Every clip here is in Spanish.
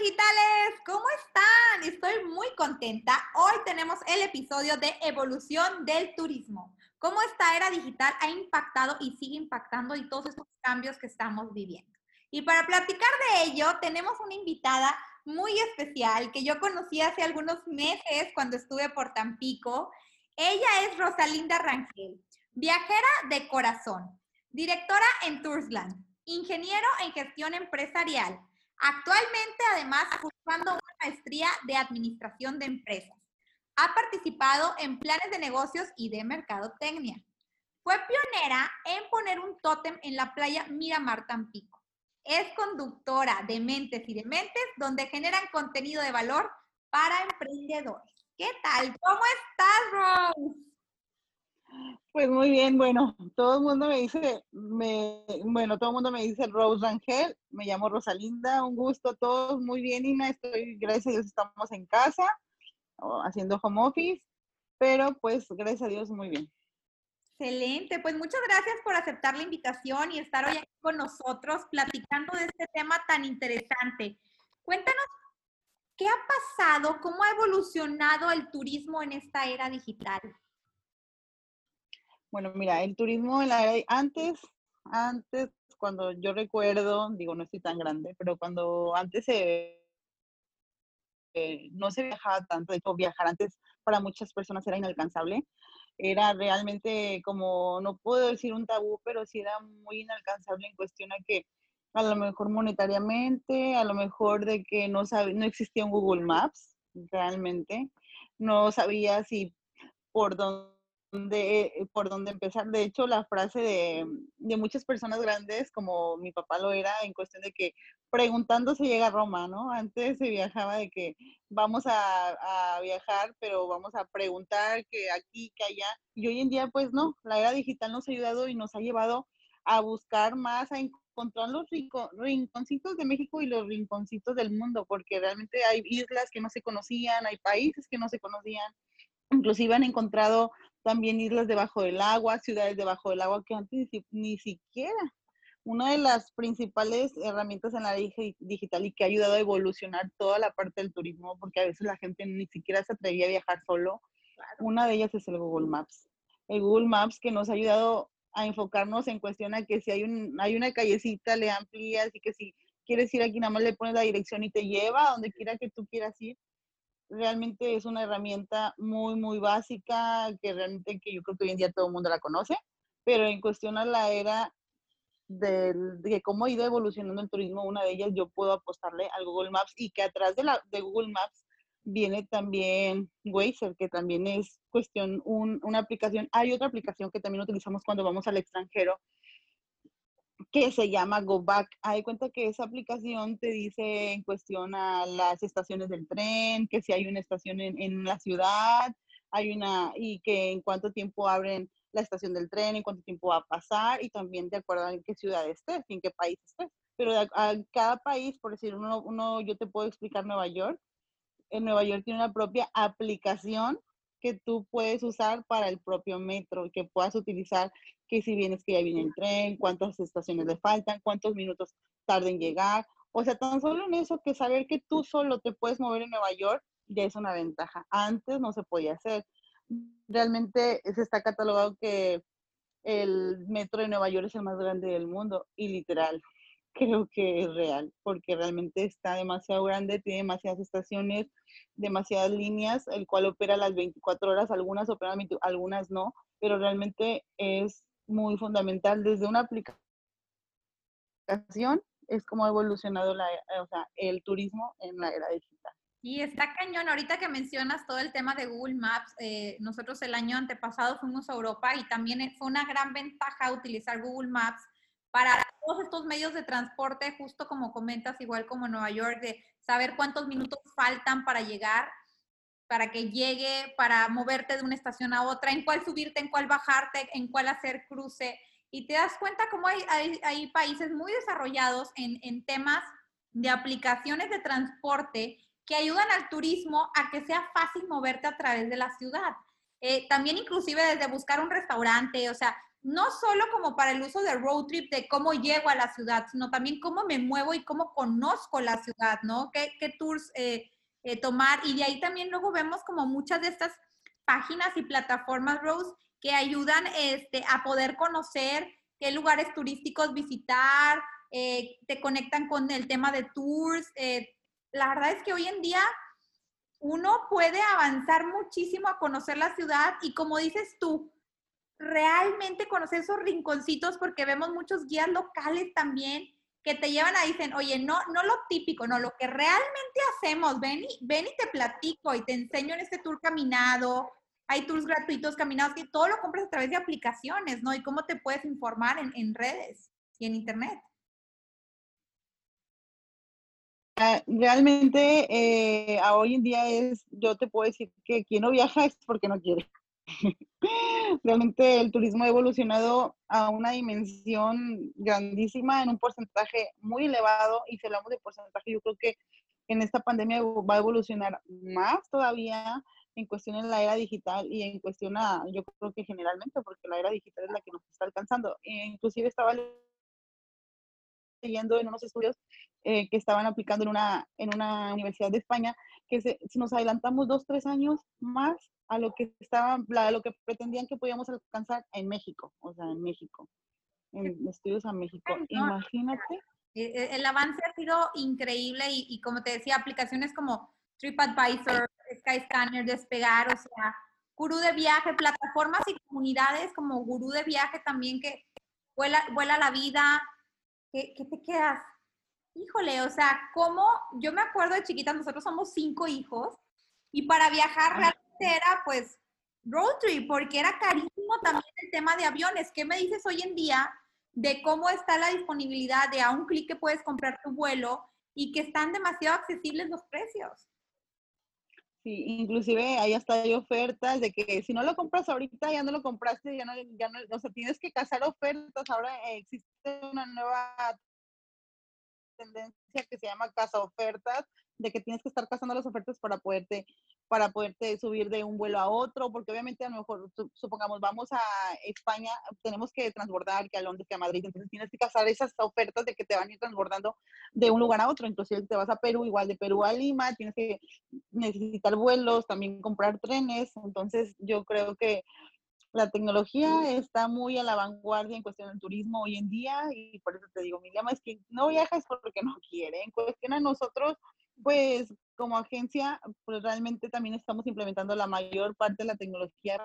digitales, ¿cómo están? Estoy muy contenta. Hoy tenemos el episodio de evolución del turismo. Cómo esta era digital ha impactado y sigue impactando y todos estos cambios que estamos viviendo. Y para platicar de ello, tenemos una invitada muy especial que yo conocí hace algunos meses cuando estuve por Tampico. Ella es Rosalinda Rangel, viajera de corazón, directora en Toursland, ingeniero en gestión empresarial, Actualmente, además, cursando una maestría de administración de empresas. Ha participado en planes de negocios y de mercadotecnia. Fue pionera en poner un tótem en la playa Miramar Tampico. Es conductora de Mentes y de Mentes, donde generan contenido de valor para emprendedores. ¿Qué tal? ¿Cómo estás, Rose? Pues muy bien, bueno, todo el mundo me dice, me, bueno, todo el mundo me dice Rose Rangel, me llamo Rosalinda, un gusto a todos, muy bien, Ina, estoy, gracias a Dios, estamos en casa, haciendo home office, pero pues, gracias a Dios, muy bien. Excelente, pues muchas gracias por aceptar la invitación y estar hoy aquí con nosotros platicando de este tema tan interesante. Cuéntanos, ¿qué ha pasado? ¿Cómo ha evolucionado el turismo en esta era digital? Bueno, mira, el turismo en la antes, antes, cuando yo recuerdo, digo, no estoy tan grande, pero cuando antes se, eh, no se viajaba tanto, de hecho, viajar antes para muchas personas era inalcanzable, era realmente como, no puedo decir un tabú, pero sí era muy inalcanzable en cuestión a que a lo mejor monetariamente, a lo mejor de que no, no existía un Google Maps realmente, no sabía si por dónde de, eh, por dónde empezar. De hecho, la frase de, de, muchas personas grandes, como mi papá lo era, en cuestión de que preguntando se llega a Roma, ¿no? Antes se viajaba de que vamos a, viajar, pero vamos a preguntar que aquí, que allá. Y hoy en día, pues no, la era digital nos ha ayudado y nos ha llevado a buscar más, a encontrar los rinconcitos de México y los rinconcitos del mundo, porque realmente hay islas que no se conocían, hay países que no se conocían, inclusive han encontrado también islas debajo del agua, ciudades debajo del agua que antes ni, siquiera. Una de las principales herramientas en la digital y que ha ayudado a evolucionar toda la parte del turismo, porque a veces la gente ni siquiera se atrevía a viajar solo, una de ellas es el Google Maps. El Google Maps que nos ha ayudado a enfocarnos en cuestión a que si hay, un, hay una callecita, le amplías y que si quieres ir aquí, nada más le pones la dirección y te lleva a donde quiera que tú quieras ir realmente es una herramienta muy, muy básica que realmente que yo creo que hoy en día todo el mundo la conoce, pero en cuestión a la era de, cómo ha ido evolucionando el turismo, una de ellas yo puedo apostarle al Google Maps y que atrás de, la, de Google Maps viene también Wazer, que también es cuestión, una aplicación. Hay otra aplicación que también utilizamos cuando vamos al extranjero, que se llama Go Back. Hay cuenta que esa aplicación te dice en cuestión a las estaciones del tren, que si hay una estación en, en la ciudad, hay una, y que en cuánto tiempo abren la estación del tren, en cuánto tiempo va a pasar, y también de acuerdo en qué ciudad estés, en qué país estés. Pero a, cada país, por decir uno, uno, yo te puedo explicar Nueva York. En Nueva York tiene una propia aplicación que tú puedes usar para el propio metro que puedas utilizar que si vienes que ya viene el tren, cuántas estaciones le faltan, cuántos minutos tarda en llegar. O sea, tan solo en eso que saber que tú solo te puedes mover en Nueva York ya es una ventaja. Antes no se podía hacer. Realmente se está catalogado que el metro de Nueva York es el más grande del mundo y literal creo que es real porque realmente está demasiado grande, tiene demasiadas estaciones, demasiadas líneas, el cual opera las 24 horas, algunas operan, algunas no, pero realmente es muy fundamental. Desde una aplicación es como ha evolucionado la, sea, el turismo en la era digital. Y está cañón. Ahorita que mencionas todo el tema de Google Maps, eh, nosotros el año antepasado fuimos a Europa y también fue una gran ventaja utilizar Google Maps para todos estos medios de transporte, justo como comentas, igual como Nueva York, de saber cuántos minutos faltan para llegar para que llegue, para moverte de una estación a otra, en cuál subirte, en cuál bajarte, en cuál hacer cruce. Y te das cuenta cómo hay, hay, países muy desarrollados en, en, temas de aplicaciones de transporte que ayudan al turismo a que sea fácil moverte a través de la ciudad. Eh, también inclusive desde buscar un restaurante, o sea, no solo como para el uso de road trip, de cómo llego a la ciudad, sino también cómo me muevo y cómo conozco la ciudad, ¿no? ¿Qué, tours eh, eh, tomar? Y de ahí también luego vemos como muchas de estas páginas y plataformas, Rose, que ayudan este, a poder conocer qué lugares turísticos visitar, eh, te conectan con el tema de tours. la verdad es que hoy en día uno puede avanzar muchísimo a conocer la ciudad y como dices tú, realmente conocer esos rinconcitos porque vemos muchos guías locales también que te llevan a dicen, oye, no, no lo típico, no, lo que realmente hacemos, ven y, ven y te platico y te enseño en este tour caminado, hay tours gratuitos caminados que todo lo compras a través de aplicaciones, ¿no? Y cómo te puedes informar en, en redes y en internet. Ah, realmente eh, hoy en día es, yo te puedo decir que quien no viaja es porque no quiere. Realmente el turismo ha evolucionado a una dimensión grandísima en un porcentaje muy elevado y si hablamos de porcentaje, yo creo que en esta pandemia va a evolucionar más todavía en cuestión de la era digital y en cuestión a, yo creo que generalmente, porque la era digital es la que nos está alcanzando. E inclusive estaba leyendo en unos estudios eh, que estaban aplicando en una, en una universidad de España, que si nos adelantamos dos, tres años más a lo que estaban, a lo que pretendían que podíamos alcanzar en México, o sea, en México, en estudios a México. Imagínate. E, e, el avance ha sido increíble y, como te decía, aplicaciones como TripAdvisor, Skyscanner, Despegar, o sea, Gurú de Viaje, plataformas y comunidades como Gurú de Viaje también que vuela, vuela la vida. ¿Qué, ¿Qué te quedas? Híjole, o sea, como yo me acuerdo de chiquita, nosotros somos cinco hijos y para viajar realmente era pues road trip, porque era carísimo también el tema de aviones. ¿Qué me dices hoy en día de cómo está la disponibilidad de a un clic que puedes comprar tu vuelo y que están demasiado accesibles los precios? Sí, inclusive ahí hasta hay ofertas de que si no lo compras ahorita, ya no lo compraste, ya no, ya no, o sea, tienes que cazar ofertas. Ahora existe una nueva tendencia que se llama casa ofertas, de que tienes que estar cazando las ofertas para poderte para poderte subir de un vuelo a otro, porque obviamente a lo mejor, supongamos, vamos a España, tenemos que transbordar que a Londres, que a Madrid, entonces tienes que cazar esas ofertas de que te van a ir transbordando de un lugar a otro, inclusive te vas a Perú, igual de Perú a Lima, tienes que necesitar vuelos, también comprar trenes, entonces yo creo que la tecnología está muy a la vanguardia en cuestión del turismo hoy en día y por eso te digo, mi llama es que no viajas porque no quiere. En cuestión a nosotros, pues como agencia, pues realmente también estamos implementando la mayor parte de la tecnología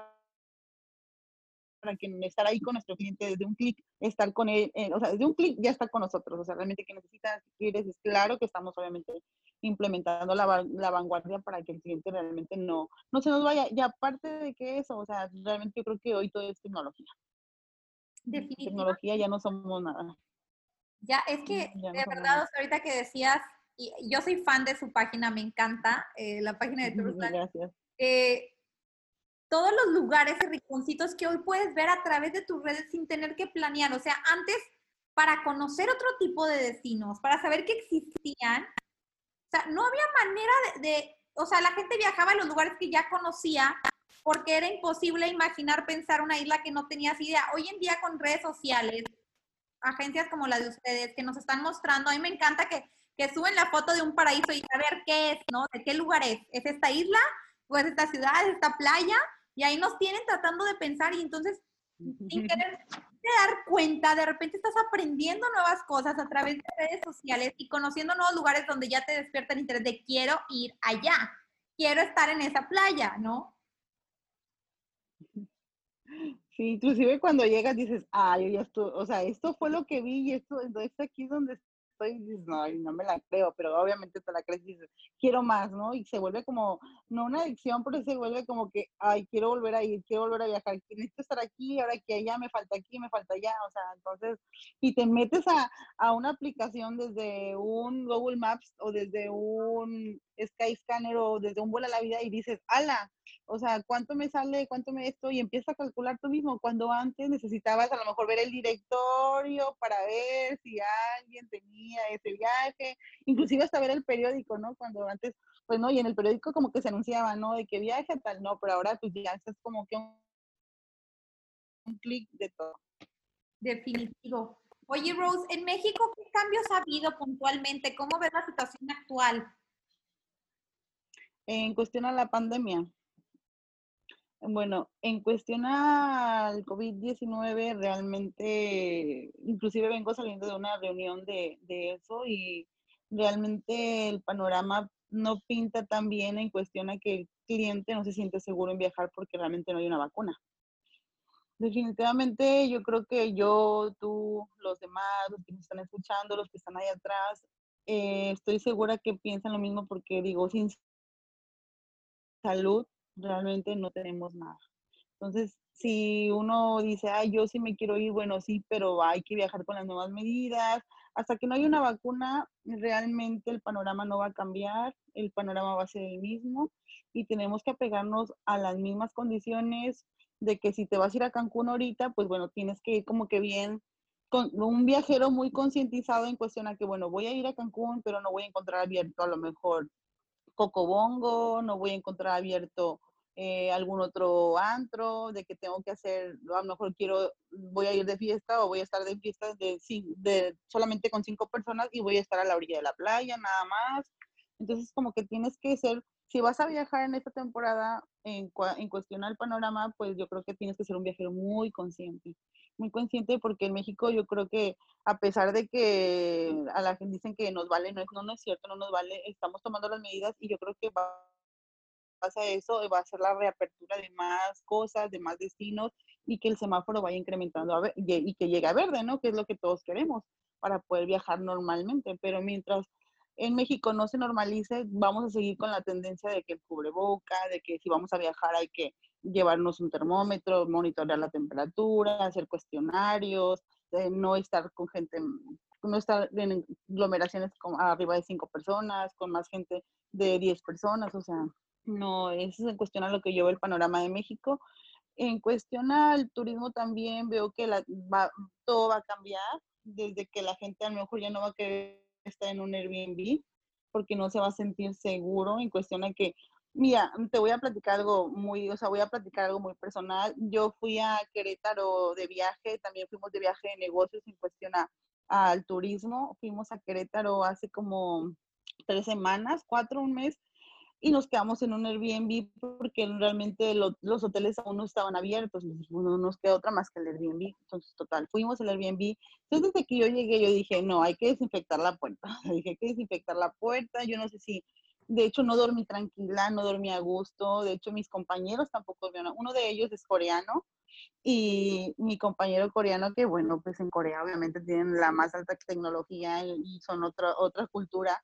para que estar ahí con nuestro cliente desde un clic, estar con él, eh, o sea, desde un clic ya está con nosotros, o sea, realmente que necesitas, quieres, es claro que estamos obviamente implementando la, la, vanguardia para que el cliente realmente no, no se nos vaya. Y aparte de que eso, o sea, realmente yo creo que hoy todo es tecnología. Definitivamente. Tecnología ya no somos nada. Ya, es que de verdad, ahorita que decías, y yo soy fan de su página, me encanta, eh, la página de Toursplan. Gracias. Eh, todos los lugares y rinconcitos que hoy puedes ver a través de tus redes sin tener que planear. O sea, antes, para conocer otro tipo de destinos, para saber que existían, o sea, no había manera de, o sea, la gente viajaba a los lugares que ya conocía porque era imposible imaginar pensar una isla que no tenías idea. Hoy en día con redes sociales, agencias como la de ustedes que nos están mostrando, a mí me encanta que, que suben la foto de un paraíso y a ver qué es, ¿no? ¿De qué lugar es? ¿Es esta isla? ¿O es esta ciudad? ¿Es esta playa? Y ahí nos tienen tratando de pensar y entonces, sin querer dar cuenta, de repente estás aprendiendo nuevas cosas a través de redes sociales y conociendo nuevos lugares donde ya te despierta el interés de quiero ir allá, quiero estar en esa playa, ¿no? Sí, inclusive cuando llegas dices, ay, ya esto, o sea, esto fue lo que vi y esto, entonces aquí es donde y dices, no, no me la creo, pero obviamente te la crees y dices, quiero más, ¿no? Y se vuelve como, no una adicción, pero se vuelve como que, ay, quiero volver a ir, quiero volver a viajar, necesito estar aquí, ahora que allá me falta aquí, me falta allá, o sea, entonces, y te metes a, a una aplicación desde un Google Maps o desde un Skyscanner o desde un vuelo a la vida y dices, ala, o sea, ¿cuánto me sale? ¿Cuánto me esto? Y empiezas a calcular tú mismo, cuando antes necesitabas a lo mejor ver el directorio para ver si alguien tenía ese viaje, inclusive hasta ver el periódico, ¿no? Cuando antes, pues no, y en el periódico como que se anunciaba, ¿no? De qué viaje tal, no, pero ahora pues ya es como que un, un clic de todo. Definitivo. Oye, Rose, en México, ¿qué cambios ha habido puntualmente? ¿Cómo ves la situación actual? En cuestión a la pandemia. Bueno, en cuestión al COVID-19, realmente, inclusive vengo saliendo de una reunión de, de, eso y realmente el panorama no pinta tan bien en cuestión a que el cliente no se siente seguro en viajar porque realmente no hay una vacuna. Definitivamente yo creo que yo, tú, los demás, los que me están escuchando, los que están ahí atrás, eh, estoy segura que piensan lo mismo porque digo, sin salud realmente no tenemos nada. Entonces, si uno dice, ay, yo sí me quiero ir, bueno, sí, pero hay que viajar con las nuevas medidas. Hasta que no haya una vacuna, realmente el panorama no va a cambiar, el panorama va a ser el mismo y tenemos que apegarnos a las mismas condiciones de que si te vas a ir a Cancún ahorita, pues bueno, tienes que ir como que bien, con un viajero muy concientizado en cuestión a que, bueno, voy a ir a Cancún, pero no voy a encontrar abierto a lo mejor Cocobongo, no voy a encontrar abierto eh, algún otro antro, de que tengo que hacer, a lo mejor quiero, voy a ir de fiesta o voy a estar de fiesta de, de solamente con cinco personas y voy a estar a la orilla de la playa, nada más. Entonces, como que tienes que ser si vas a viajar en esta temporada en, en cuestión al panorama, pues yo creo que tienes que ser un viajero muy consciente, muy consciente porque en México yo creo que a pesar de que a la gente dicen que nos vale, no es, no, no es cierto, no nos vale, estamos tomando las medidas y yo creo que va pasa eso, va a ser la reapertura de más cosas, de más destinos y que el semáforo vaya incrementando a ver, y que llegue a verde, ¿no? Que es lo que todos queremos para poder viajar normalmente. Pero mientras en México no se normalice, vamos a seguir con la tendencia de que el cubreboca, de que si vamos a viajar hay que llevarnos un termómetro, monitorear la temperatura, hacer cuestionarios, no estar con gente, no estar en aglomeraciones con arriba de cinco personas, con más gente de 10 personas, o sea, no, eso es en cuestión a lo que yo veo el panorama de México. En cuestión al turismo también veo que la, todo va a cambiar, desde que la gente a lo mejor ya no va a querer está en un Airbnb porque no se va a sentir seguro en cuestión de que, mira, te voy a platicar algo muy, o sea, voy a platicar algo muy personal. Yo fui a Querétaro de viaje, también fuimos de viaje de negocios en cuestión al turismo. Fuimos a Querétaro hace como tres semanas, cuatro, un mes, y nos quedamos en un Airbnb porque realmente los hoteles aún no estaban abiertos, no nos queda otra más que el Airbnb, entonces total, fuimos al Airbnb, entonces desde que yo llegué yo dije, no, hay que desinfectar la puerta, dije, hay que desinfectar la puerta, yo no sé si, de hecho no dormí tranquila, no dormí a gusto, de hecho mis compañeros tampoco dormían, uno de ellos es coreano, y mi compañero coreano, que bueno, pues en Corea obviamente tienen la más alta tecnología y son otra, otra cultura,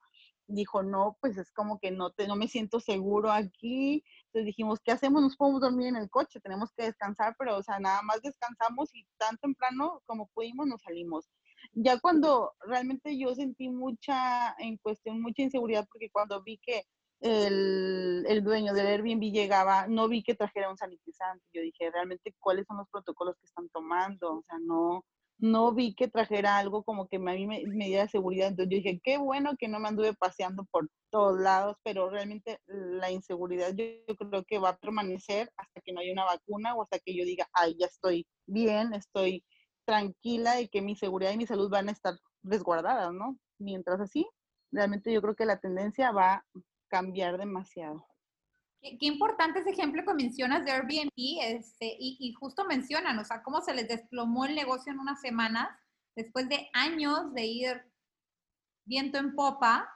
dijo, no, pues es como que no, te, no me siento seguro aquí. Entonces dijimos, ¿qué hacemos? Nos podemos dormir en el coche, tenemos que descansar, pero o sea, nada más descansamos y tan temprano como pudimos nos salimos. Ya cuando realmente yo sentí mucha, en cuestión, mucha inseguridad, porque cuando vi que el, el, dueño del Airbnb llegaba, no vi que trajera un sanitizante. Yo dije, realmente, ¿cuáles son los protocolos que están tomando? O sea, no, no vi que trajera algo como que a me, diera seguridad. Entonces yo dije, qué bueno que no me anduve paseando por todos lados, pero realmente la inseguridad yo, creo que va a permanecer hasta que no haya una vacuna o hasta que yo diga, ay, ya estoy bien, estoy tranquila y que mi seguridad y mi salud van a estar resguardadas, ¿no? Mientras así, realmente yo creo que la tendencia va a cambiar demasiado. Qué, importante ese ejemplo que mencionas de Airbnb, este, y, justo mencionan, o sea, cómo se les desplomó el negocio en unas semanas, después de años de ir viento en popa,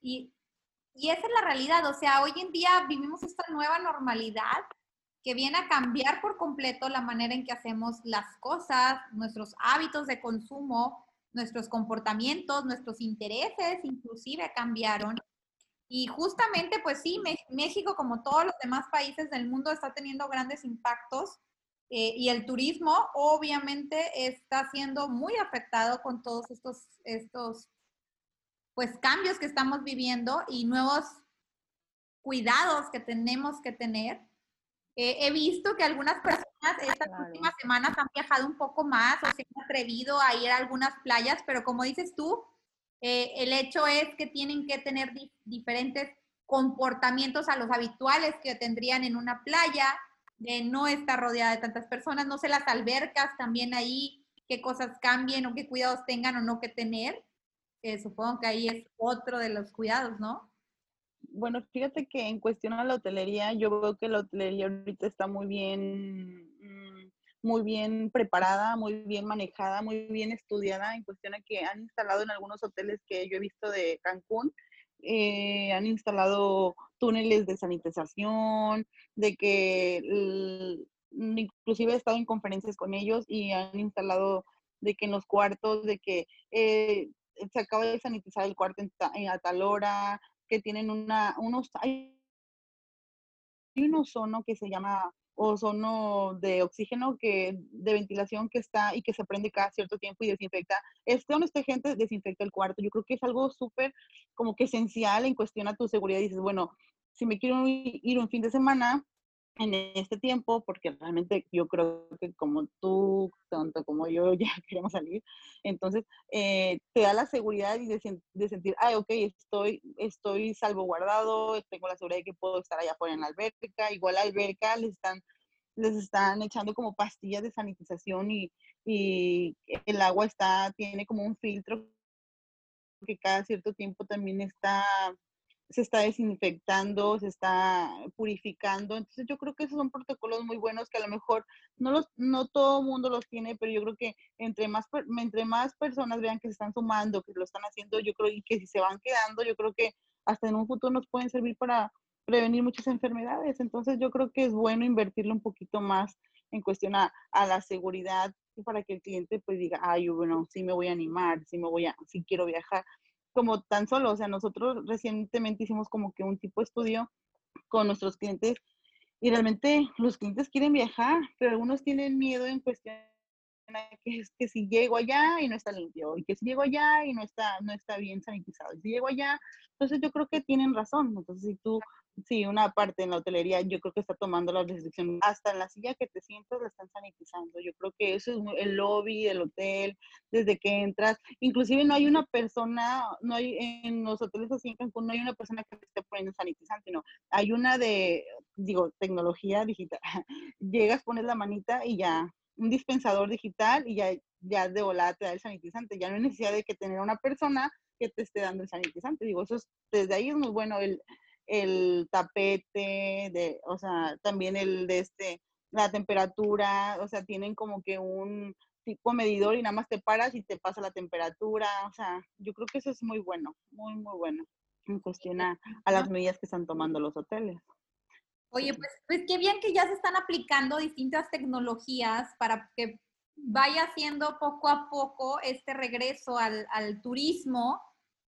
y, y esa es la realidad, o sea, hoy en día vivimos esta nueva normalidad que viene a cambiar por completo la manera en que hacemos las cosas, nuestros hábitos de consumo, nuestros comportamientos, nuestros intereses inclusive cambiaron. Y justamente, pues sí, México, como todos los demás países del mundo, está teniendo grandes impactos eh, y el turismo obviamente está siendo muy afectado con todos estos, estos pues, cambios que estamos viviendo y nuevos cuidados que tenemos que tener. Eh, he visto que algunas personas estas últimas semanas han viajado un poco más o se han atrevido a ir a algunas playas, pero como dices tú, eh, el hecho es que tienen que tener diferentes comportamientos a los habituales que tendrían en una playa, de no estar rodeada de tantas personas, no sé, las albercas también ahí qué cosas cambien o qué cuidados tengan o no que tener. supongo que ahí es otro de los cuidados, ¿no? Bueno, fíjate que en cuestión a la hotelería, yo veo que la hotelería ahorita está muy bien, mm, muy bien preparada, muy bien manejada, muy bien estudiada en cuestión a que han instalado en algunos hoteles que yo he visto de Cancún, eh, han instalado túneles de sanitización, de que inclusive he estado en conferencias con ellos y han instalado de que en los cuartos, de que eh, se acaba de sanitizar el cuarto a tal hora, que tienen una, unos, hay un ozono que se llama ozono de oxígeno que de ventilación que está y que se prende cada cierto tiempo y desinfecta. Este donde esta gente desinfecta el cuarto. Yo creo que es algo súper como que esencial en cuestión a tu seguridad. Dices, bueno, si me quiero ir un fin de semana, en este tiempo, porque realmente yo creo que como tú, tanto como yo, ya queremos salir, entonces eh, te da la seguridad y de, sentir, ay, ok, estoy, estoy salvaguardado, tengo la seguridad de que puedo estar allá afuera en la alberca, igual la alberca les están, les están echando como pastillas de sanitización y, y el agua está, tiene como un filtro que cada cierto tiempo también está se está desinfectando, se está purificando. Entonces yo creo que esos son protocolos muy buenos que a lo mejor no los no todo el mundo los tiene, pero yo creo que entre más entre más personas vean que se están sumando, que lo están haciendo, yo creo y que si se van quedando, yo creo que hasta en un futuro nos pueden servir para prevenir muchas enfermedades. Entonces yo creo que es bueno invertirle un poquito más en cuestión a, a la seguridad para que el cliente pues diga, ay, bueno, sí me voy a animar, sí me voy a, sí quiero viajar como tan solo, o sea, nosotros recientemente hicimos como que un tipo de estudio con nuestros clientes y realmente los clientes quieren viajar, pero algunos tienen miedo en cuestión que es que si llego allá y no está limpio, y que si llego allá y no está, no está bien sanitizado, y si llego allá, entonces yo creo que tienen razón. Entonces, si tú Sí, una parte en la hotelería yo creo que está tomando las restricciones. Hasta en la silla que te sientas la están sanitizando. Yo creo que eso es el lobby del hotel, desde que entras. Inclusive no hay una persona, no hay en los hoteles así en Cancún, no hay una persona que te esté poniendo sanitizante, no. Hay una de, digo, tecnología digital. Llegas, pones la manita y ya, un dispensador digital y ya, ya de volada te da el sanitizante. Ya no hay necesidad de que tener una persona que te esté dando el sanitizante. Digo, eso es, desde ahí es muy bueno el el tapete, de, o sea, también el de este, la temperatura, o sea, tienen como que un tipo medidor y nada más te paras y te pasa la temperatura, o sea, yo creo que eso es muy bueno, muy, muy bueno en cuestión a, las medidas que están tomando los hoteles. Oye, pues, pues qué bien que ya se están aplicando distintas tecnologías para que vaya haciendo poco a poco este regreso al, al turismo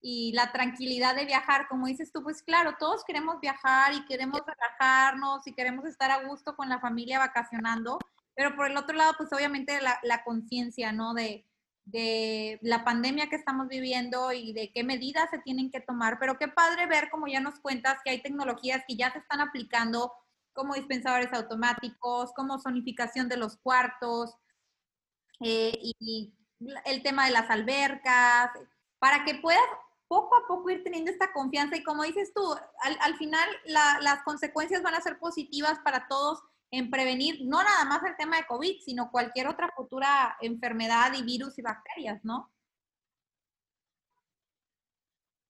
y la tranquilidad de viajar, como dices tú, pues claro, todos queremos viajar y queremos relajarnos y queremos estar a gusto con la familia vacacionando, pero por el otro lado, pues obviamente la, la conciencia, ¿no? De, de la pandemia que estamos viviendo y de qué medidas se tienen que tomar, pero qué padre ver, como ya nos cuentas, que hay tecnologías que ya se están aplicando, como dispensadores automáticos, como zonificación de los cuartos, eh, y el tema de las albercas, para que puedas poco a poco ir teniendo esta confianza y como dices tú, al, final las consecuencias van a ser positivas para todos en prevenir no nada más el tema de COVID, sino cualquier otra futura enfermedad y virus y bacterias, ¿no?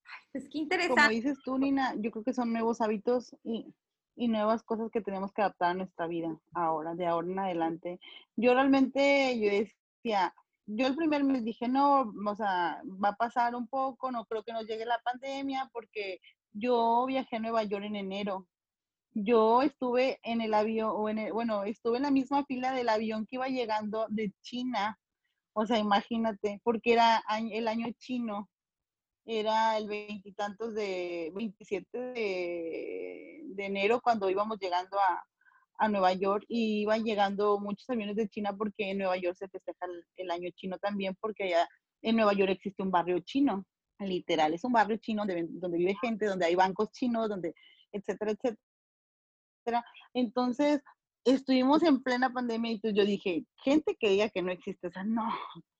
Ay, pues qué interesante. Como dices tú, Nina, yo creo que son nuevos hábitos y, y nuevas cosas que tenemos que adaptar a nuestra vida ahora, de ahora en adelante. Yo realmente, yo decía, yo el primer mes dije, no, o sea, va a pasar un poco, no creo que nos llegue la pandemia, porque yo viajé a Nueva York en enero. Yo estuve en el avión, o en bueno, estuve en la misma fila del avión que iba llegando de China. O sea, imagínate, porque era el año chino, era el veintitantos de, 27 de, de enero cuando íbamos llegando a, a Nueva York y iban llegando muchos aviones de China porque en Nueva York se festeja el, año chino también porque allá en Nueva York existe un barrio chino, literal, es un barrio chino donde, donde vive gente, donde hay bancos chinos, donde, etcétera, etcétera. Entonces, estuvimos en plena pandemia y yo dije, gente que diga que no existe, o sea, no,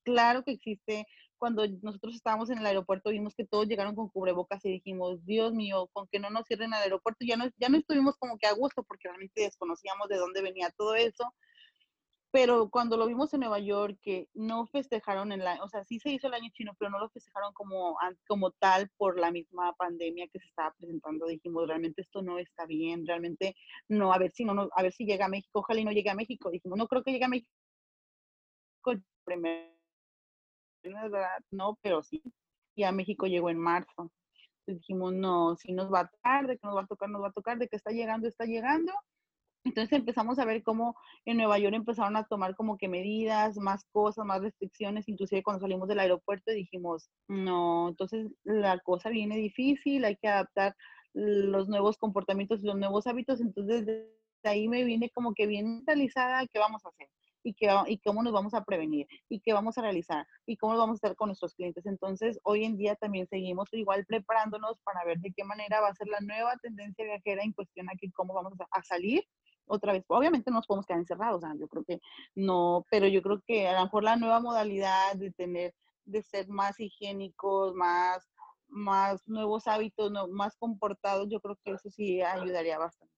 claro que existe, cuando nosotros estábamos en el aeropuerto vimos que todos llegaron con cubrebocas y dijimos, Dios mío, con que no nos cierren el aeropuerto, ya no, ya no estuvimos como que a gusto porque realmente desconocíamos de dónde venía todo eso. Pero cuando lo vimos en Nueva York, que no festejaron en la, o sea, sí se hizo el año chino, pero no lo festejaron como, como tal por la misma pandemia que se estaba presentando, dijimos, realmente esto no está bien, realmente no, a ver si no, no a ver si llega a México, ojalá y no llegue a México, dijimos, no creo que llegue a México primero, no, pero sí, y a México llegó en marzo. Dijimos, no, si nos va a tocar, de que nos va a tocar, nos va a tocar, de que está llegando, está llegando, entonces empezamos a ver cómo en Nueva York empezaron a tomar como que medidas, más cosas, más restricciones, inclusive cuando salimos del aeropuerto dijimos, no, entonces la cosa viene difícil, hay que adaptar los nuevos comportamientos y los nuevos hábitos, entonces de ahí me viene como que bien mentalizada qué vamos a hacer y, qué, y cómo nos vamos a prevenir y qué vamos a realizar y cómo vamos a estar con nuestros clientes. Entonces, hoy en día también seguimos igual preparándonos para ver de qué manera va a ser la nueva tendencia viajera en cuestión a cómo vamos a salir otra vez, obviamente no nos podemos quedar encerrados, o sea, yo creo que no, pero yo creo que a lo mejor la nueva modalidad de tener, de ser más higiénicos, más, más nuevos hábitos, más comportados, yo creo que eso sí ayudaría bastante.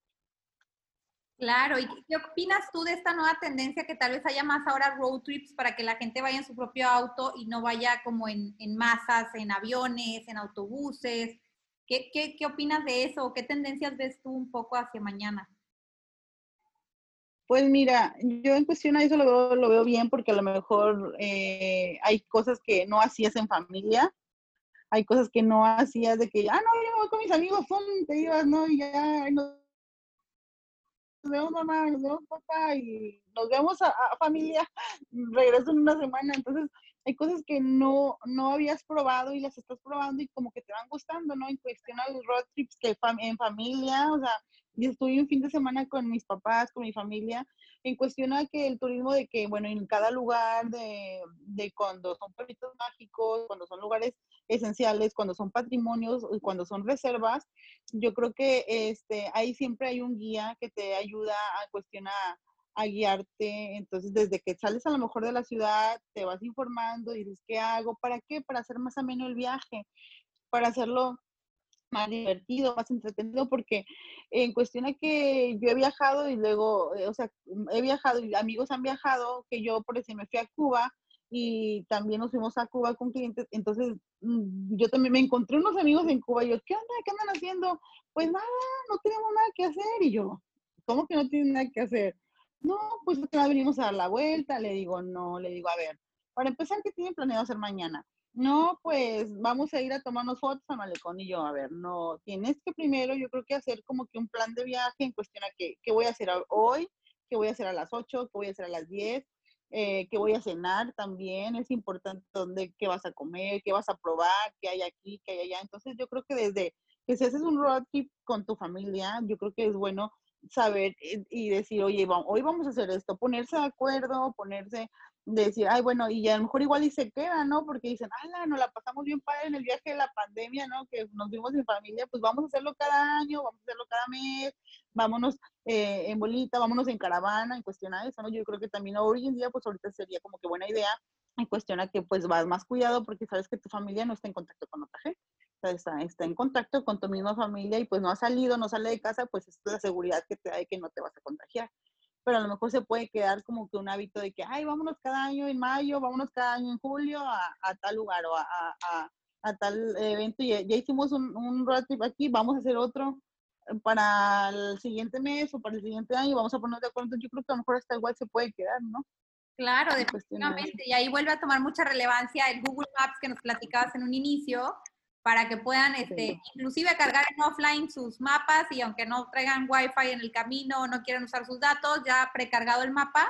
Claro, ¿y qué opinas tú de esta nueva tendencia que tal vez haya más ahora road trips para que la gente vaya en su propio auto y no vaya como en, en masas, en aviones, en autobuses? ¿Qué, qué, ¿Qué opinas de eso? ¿Qué tendencias ves tú un poco hacia mañana? Pues mira, yo en cuestión a eso lo veo, lo veo bien porque a lo mejor eh, hay cosas que no hacías en familia, hay cosas que no hacías de que, ah, no, yo voy con mis amigos, te ibas, ¿no? Y ya nos vemos mamá, nos vemos papá y nos vemos a, a familia, regreso en una semana, entonces hay cosas que no, no habías probado y las estás probando y como que te van gustando, ¿no? En cuestión a los road trips que en familia, o sea, y estuve un fin de semana con mis papás, con mi familia, en cuestión a que el turismo de que, bueno, en cada lugar de, cuando son pueblitos mágicos, cuando son lugares esenciales, cuando son patrimonios, cuando son reservas, yo creo que este, ahí siempre hay un guía que te ayuda a cuestionar a guiarte. Entonces, desde que sales a lo mejor de la ciudad, te vas informando dices, ¿qué hago? ¿Para qué? Para hacer más ameno el viaje, para hacerlo más divertido, más entretenido, porque en cuestión de que yo he viajado y luego, eh, o sea, mm, he viajado y amigos han viajado, que yo por ejemplo me fui a Cuba y también nos fuimos a Cuba con clientes, entonces mm, yo también me encontré unos amigos en Cuba y yo, ¿qué onda? ¿Qué andan haciendo? Pues nada, no tenemos nada que hacer y yo, ¿cómo que no tienen nada que hacer? No, pues venimos a dar la vuelta, le digo, no, le digo, a ver, para empezar, ¿qué tienen planeado hacer mañana? No, pues vamos a ir a tomarnos fotos a malecón y yo, a ver, no, tienes que primero, yo creo que hacer como que un plan de viaje en cuestión a qué, qué voy a hacer hoy, qué voy a hacer a las 8, qué voy a hacer a las 10, eh, qué voy a cenar también, es importante dónde, qué vas a comer, qué vas a probar, qué hay aquí, qué hay allá. Entonces yo creo que desde que si haces un road trip con tu familia, yo creo que es bueno saber y decir, oye, hoy vamos a hacer esto, ponerse de acuerdo, ponerse decir, ay, bueno, y a lo mejor igual y se queda, ¿no? Porque dicen, ala, nos la pasamos bien padre en el viaje de la pandemia, ¿no? Que nos vimos en familia, pues vamos a hacerlo cada año, vamos a hacerlo cada mes, vámonos eh, en bolita, vámonos en caravana, en cuestión a eso, ¿no? Yo creo que también hoy en día, pues ahorita sería como que buena idea en cuestión a que pues vas más cuidado porque sabes que tu familia no está en contacto con otra gente. Está, está, en contacto con tu misma familia y pues no ha salido, no sale de casa, pues es la seguridad que te da de que no te vas a contagiar pero a lo mejor se puede quedar como que un hábito de que, ay, vámonos cada año en mayo, vámonos cada año en julio a, tal lugar o a, tal evento. Ya, ya hicimos un, un road trip aquí, vamos a hacer otro para el siguiente mes o para el siguiente año, vamos a ponernos de acuerdo. Yo creo que a lo mejor hasta igual se puede quedar, ¿no? Claro, definitivamente. Y ahí vuelve a tomar mucha relevancia el Google Maps que nos platicabas en un inicio, para que puedan este, inclusive cargar en offline sus mapas y aunque no traigan wifi en el camino o no quieran usar sus datos, ya precargado el mapa,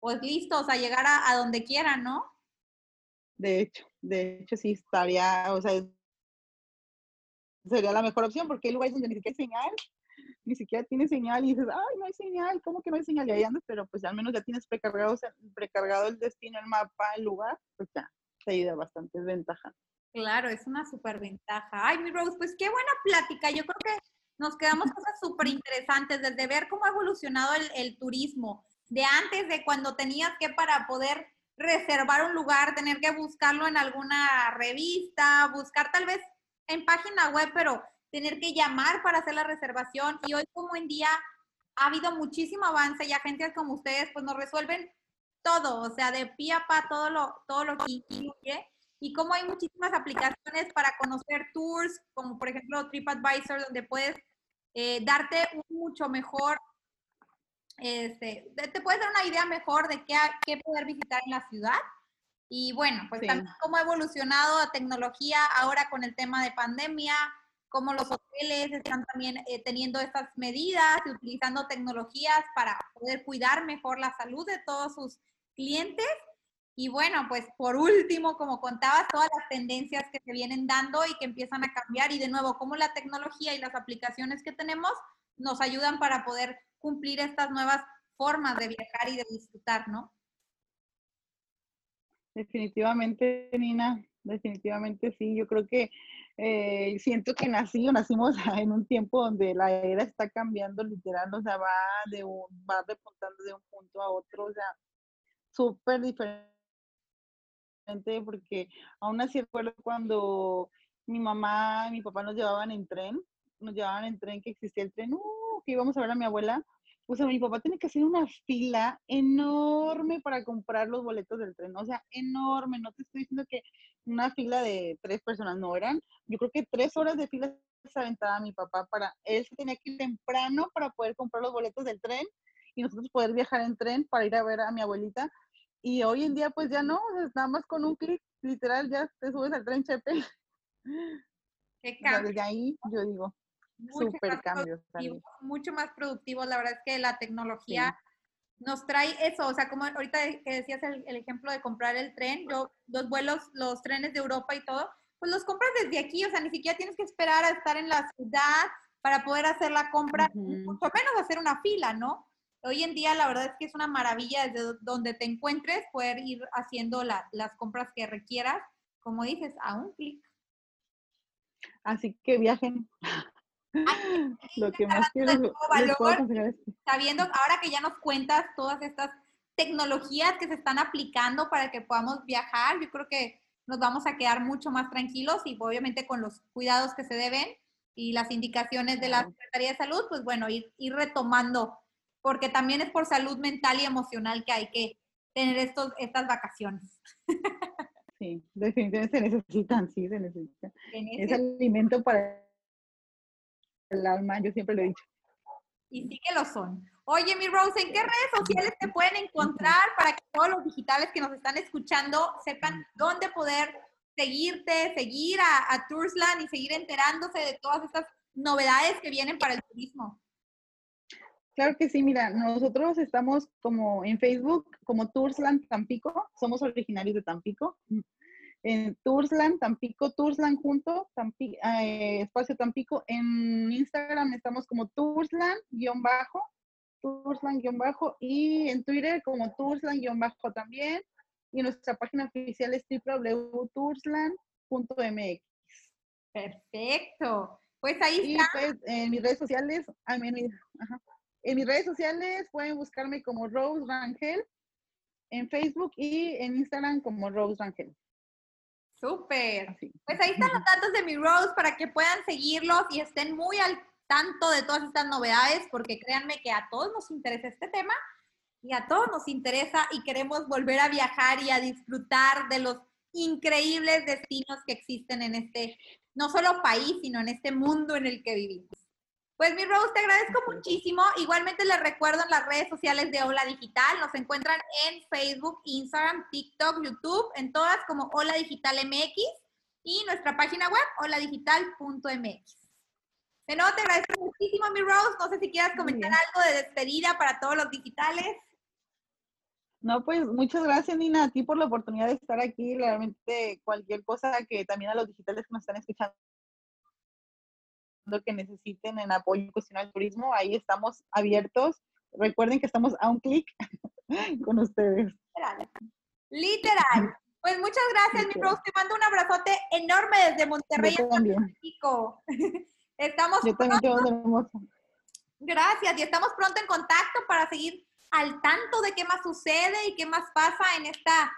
pues listos a llegar a, donde quieran, ¿no? De hecho, de hecho sí estaría, o sea, sería la mejor opción porque hay lugares donde ni siquiera hay señal, ni siquiera tiene señal y dices, ay, no hay señal, ¿cómo que no hay señal? Y ahí andas, pero pues al menos ya tienes precargado, precargado el destino, el mapa, el lugar, pues ya, te ayuda bastante, es ventaja. Claro, es una súper ventaja. Ay, mi Rose, pues qué buena plática. Yo creo que nos quedamos cosas súper interesantes, desde ver cómo ha evolucionado el, turismo, de antes de cuando tenías que para poder reservar un lugar, tener que buscarlo en alguna revista, buscar tal vez en página web, pero tener que llamar para hacer la reservación. Y hoy como en día ha habido muchísimo avance y agencias como ustedes pues nos resuelven todo, o sea, de pie a pa todo lo, todo lo que incluye y como hay muchísimas aplicaciones para conocer tours, como por ejemplo TripAdvisor, donde puedes eh, darte un mucho mejor, este, te puedes dar una idea mejor de qué, qué poder visitar en la ciudad. Y bueno, pues también cómo ha evolucionado la tecnología ahora con el tema de pandemia, cómo los hoteles están también eh, teniendo estas medidas y utilizando tecnologías para poder cuidar mejor la salud de todos sus clientes. Y bueno, pues por último, como contabas, todas las tendencias que se vienen dando y que empiezan a cambiar y de nuevo, cómo la tecnología y las aplicaciones que tenemos nos ayudan para poder cumplir estas nuevas formas de viajar y de disfrutar, ¿no? Definitivamente, Nina, definitivamente sí. Yo creo que eh, siento que nací o nacimos en un tiempo donde la era está cambiando literal, o sea, va de un, va repuntando de un punto a otro, o sea, súper diferente porque aún así recuerdo cuando mi mamá y mi papá nos llevaban en tren, nos llevaban en tren, que existía el tren, uh, que íbamos a ver a mi abuela, o sea, mi papá tiene que hacer una fila enorme para comprar los boletos del tren, o sea, enorme, no te estoy diciendo que una fila de tres personas no eran, yo creo que tres horas de fila se aventaba mi papá para, él se tenía que ir temprano para poder comprar los boletos del tren y nosotros poder viajar en tren para ir a ver a mi abuelita. Y hoy en día pues ya no, nada más con un clic, literal, ya te subes al tren Chepe. Qué cambio. desde ahí yo digo, súper cambio. Mucho más productivo, la verdad es que la tecnología nos trae eso, o sea, como ahorita que decías el, ejemplo de comprar el tren, yo los vuelos, los trenes de Europa y todo, pues los compras desde aquí, o sea, ni siquiera tienes que esperar a estar en la ciudad para poder hacer la compra, mucho menos hacer una fila, ¿no? Hoy en día la verdad es que es una maravilla desde donde te encuentres poder ir haciendo las compras que requieras, como dices, a un clic. Así que viajen. Lo que más quiero sabiendo ahora que ya nos cuentas todas estas tecnologías que se están aplicando para que podamos viajar, yo creo que nos vamos a quedar mucho más tranquilos y obviamente con los cuidados que se deben y las indicaciones de la Secretaría de Salud, pues bueno, ir, ir retomando porque también es por salud mental y emocional que hay que tener estos, estas vacaciones. Sí, definitivamente se necesitan, sí, se necesitan. Es alimento para el alma, yo siempre lo he dicho. Y sí que lo son. Oye, mi Rose, ¿en qué redes sociales te pueden encontrar para que todos los digitales que nos están escuchando sepan dónde poder seguirte, seguir a, a Toursland y seguir enterándose de todas estas novedades que vienen para el turismo? Claro que sí, mira, nosotros estamos como en Facebook, como Toursland Tampico, somos originarios de Tampico. En Toursland, Tampico, Toursland junto, eh, espacio Tampico. En Instagram estamos como Toursland-bajo, Toursland-bajo, y en Twitter como Toursland-bajo también. Y nuestra página oficial es www.toursland.mx. Perfecto. Pues ahí está. Y pues en mis redes sociales, a mí, ajá. En mis redes sociales pueden buscarme como Rose Rangel, en Facebook y en Instagram como Rose Rangel. Súper. Pues ahí están los datos de mi Rose para que puedan seguirlos y estén muy al tanto de todas estas novedades, porque créanme que a todos nos interesa este tema y a todos nos interesa y queremos volver a viajar y a disfrutar de los increíbles destinos que existen en este, no solo país, sino en este mundo en el que vivimos. Pues mi Rose, te agradezco muchísimo. Igualmente les recuerdo en las redes sociales de Hola Digital. Nos encuentran en Facebook, Instagram, TikTok, YouTube, en todas como Hola Digital MX y nuestra página web holadigital.mx. De nuevo te agradezco muchísimo, mi Rose. No sé si quieras comentar algo de despedida para todos los digitales. No, pues muchas gracias, Nina, a ti por la oportunidad de estar aquí. Realmente cualquier cosa que también a los digitales que nos están escuchando que necesiten en apoyo cuestión al turismo, ahí estamos abiertos. Recuerden que estamos a un clic con ustedes. Literal. Pues muchas gracias, mi Rose. Te mando un abrazote enorme desde Monterrey, México. Estamos Yo también Gracias, y estamos pronto en contacto para seguir al tanto de qué más sucede y qué más pasa en esta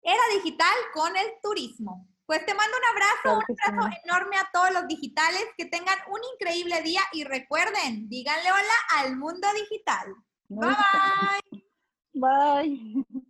era digital con el turismo. Pues te mando un abrazo, un abrazo enorme a todos los digitales, que tengan un increíble día y recuerden, díganle hola al mundo digital. Bye bye. Bye.